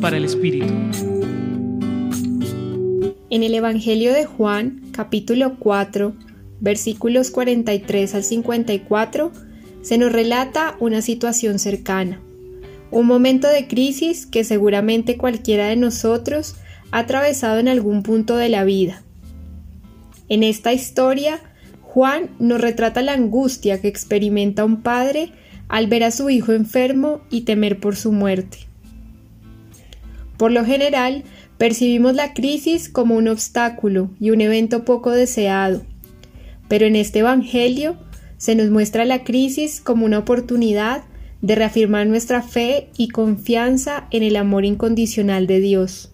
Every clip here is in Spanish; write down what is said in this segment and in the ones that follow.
Para el Espíritu. En el Evangelio de Juan, capítulo 4, versículos 43 al 54, se nos relata una situación cercana, un momento de crisis que seguramente cualquiera de nosotros ha atravesado en algún punto de la vida. En esta historia, Juan nos retrata la angustia que experimenta un padre al ver a su hijo enfermo y temer por su muerte. Por lo general, percibimos la crisis como un obstáculo y un evento poco deseado, pero en este Evangelio se nos muestra la crisis como una oportunidad de reafirmar nuestra fe y confianza en el amor incondicional de Dios.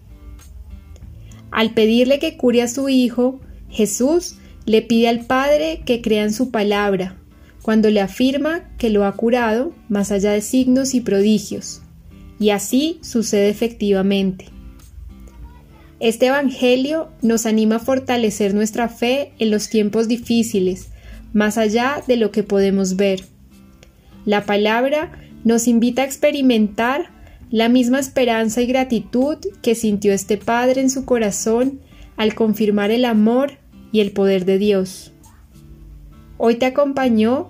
Al pedirle que cure a su hijo, Jesús le pide al Padre que crea en su palabra, cuando le afirma que lo ha curado más allá de signos y prodigios. Y así sucede efectivamente. Este Evangelio nos anima a fortalecer nuestra fe en los tiempos difíciles, más allá de lo que podemos ver. La palabra nos invita a experimentar la misma esperanza y gratitud que sintió este Padre en su corazón al confirmar el amor y el poder de Dios. Hoy te acompañó